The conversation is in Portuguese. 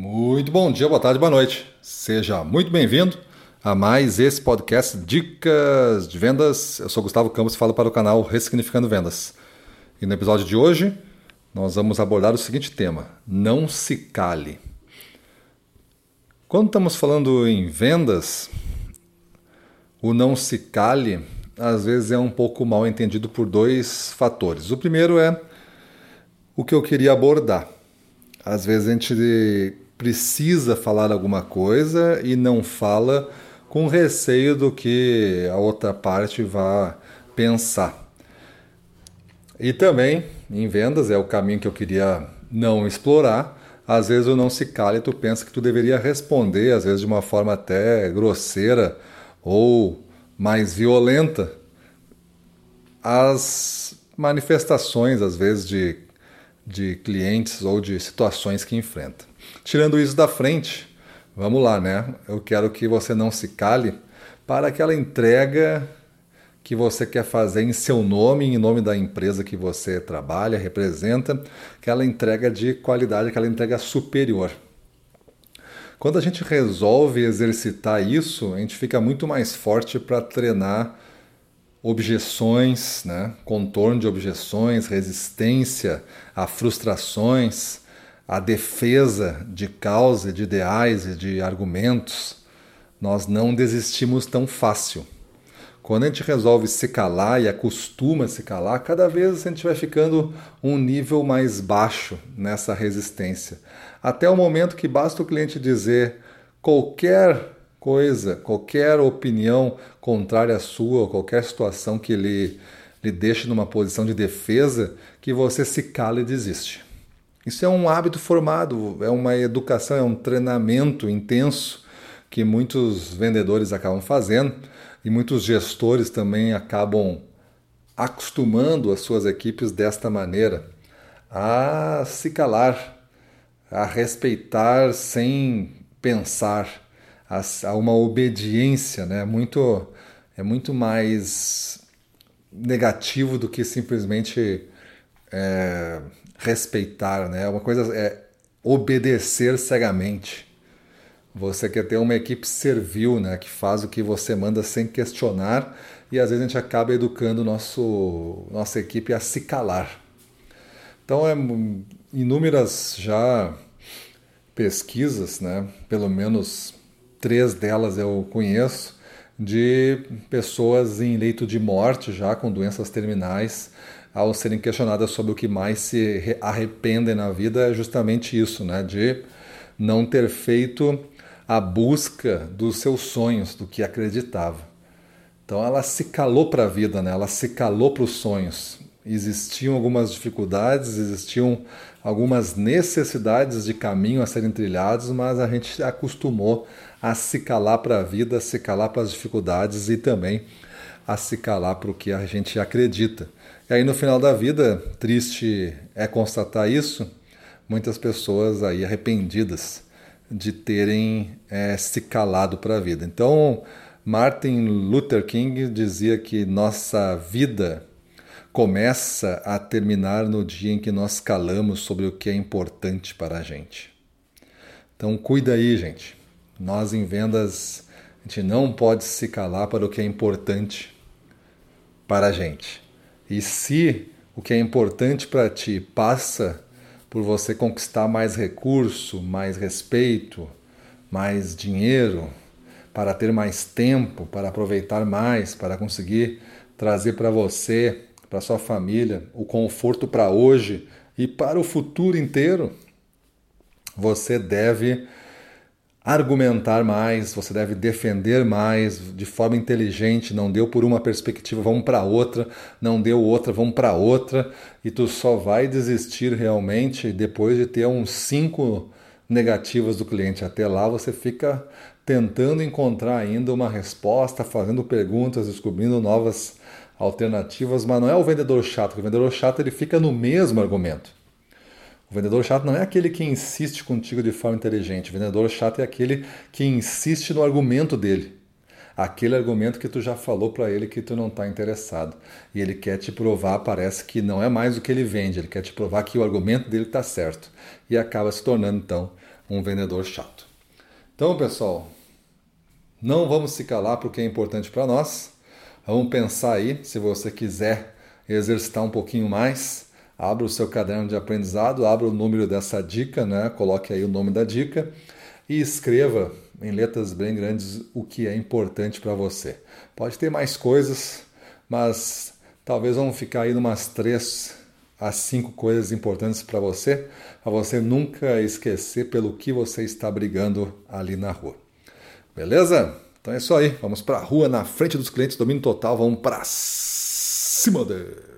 Muito bom dia, boa tarde, boa noite. Seja muito bem-vindo a mais esse podcast Dicas de Vendas. Eu sou Gustavo Campos e falo para o canal Ressignificando Vendas. E no episódio de hoje nós vamos abordar o seguinte tema: não se cale. Quando estamos falando em vendas, o não se cale às vezes é um pouco mal entendido por dois fatores. O primeiro é o que eu queria abordar. Às vezes a gente precisa falar alguma coisa e não fala com receio do que a outra parte vá pensar. E também, em vendas, é o caminho que eu queria não explorar. Às vezes o não se cala e tu pensa que tu deveria responder, às vezes de uma forma até grosseira ou mais violenta, as manifestações, às vezes, de, de clientes ou de situações que enfrenta. Tirando isso da frente, vamos lá, né? Eu quero que você não se cale para aquela entrega que você quer fazer em seu nome, em nome da empresa que você trabalha, representa, aquela entrega de qualidade, aquela entrega superior. Quando a gente resolve exercitar isso, a gente fica muito mais forte para treinar objeções, né? contorno de objeções, resistência a frustrações, a defesa de causa, de ideais e de argumentos. Nós não desistimos tão fácil. Quando a gente resolve se calar e acostuma se calar, cada vez a gente vai ficando um nível mais baixo nessa resistência. Até o momento que basta o cliente dizer qualquer coisa, qualquer opinião contrária à sua, qualquer situação que lhe, lhe deixe numa posição de defesa, que você se cala e desiste. Isso é um hábito formado, é uma educação, é um treinamento intenso que muitos vendedores acabam fazendo e muitos gestores também acabam acostumando as suas equipes desta maneira a se calar, a respeitar sem pensar, a, uma obediência, né? Muito é muito mais negativo do que simplesmente é, respeitar, né? Uma coisa é obedecer cegamente. Você quer ter uma equipe servil, né, que faz o que você manda sem questionar, e às vezes a gente acaba educando nosso nossa equipe a se calar. Então é inúmeras já pesquisas, né, pelo menos três delas eu conheço, de pessoas em leito de morte já com doenças terminais ao serem questionadas sobre o que mais se arrependem na vida é justamente isso, né, de não ter feito a busca dos seus sonhos, do que acreditava. Então ela se calou para a vida, né? ela se calou para os sonhos. Existiam algumas dificuldades, existiam algumas necessidades de caminho a serem trilhados, mas a gente acostumou a se calar para a vida, a se calar para as dificuldades e também a se calar para o que a gente acredita. E aí no final da vida, triste é constatar isso, muitas pessoas aí arrependidas de terem é, se calado para a vida. Então, Martin Luther King dizia que nossa vida começa a terminar no dia em que nós calamos sobre o que é importante para a gente. Então, cuida aí, gente. Nós em vendas, a gente não pode se calar para o que é importante para a gente. E se o que é importante para ti passa por você conquistar mais recurso, mais respeito, mais dinheiro, para ter mais tempo, para aproveitar mais, para conseguir trazer para você, para sua família, o conforto para hoje e para o futuro inteiro, você deve argumentar mais, você deve defender mais de forma inteligente. Não deu por uma perspectiva, vamos para outra. Não deu outra, vamos para outra. E tu só vai desistir realmente depois de ter uns cinco negativas do cliente. Até lá você fica tentando encontrar ainda uma resposta, fazendo perguntas, descobrindo novas alternativas, mas não é o vendedor chato. O vendedor chato ele fica no mesmo argumento. O vendedor chato não é aquele que insiste contigo de forma inteligente. O vendedor chato é aquele que insiste no argumento dele. Aquele argumento que tu já falou para ele que tu não está interessado. E ele quer te provar, parece que não é mais o que ele vende, ele quer te provar que o argumento dele está certo. E acaba se tornando, então, um vendedor chato. Então, pessoal, não vamos se calar para o que é importante para nós. Vamos pensar aí, se você quiser exercitar um pouquinho mais, abra o seu caderno de aprendizado, abra o número dessa dica, né? coloque aí o nome da dica e escreva em letras bem grandes o que é importante para você. Pode ter mais coisas, mas talvez vamos ficar aí umas três a cinco coisas importantes para você, para você nunca esquecer pelo que você está brigando ali na rua. Beleza? Então é isso aí. Vamos para a rua na frente dos clientes, domínio total. Vamos para cima deles.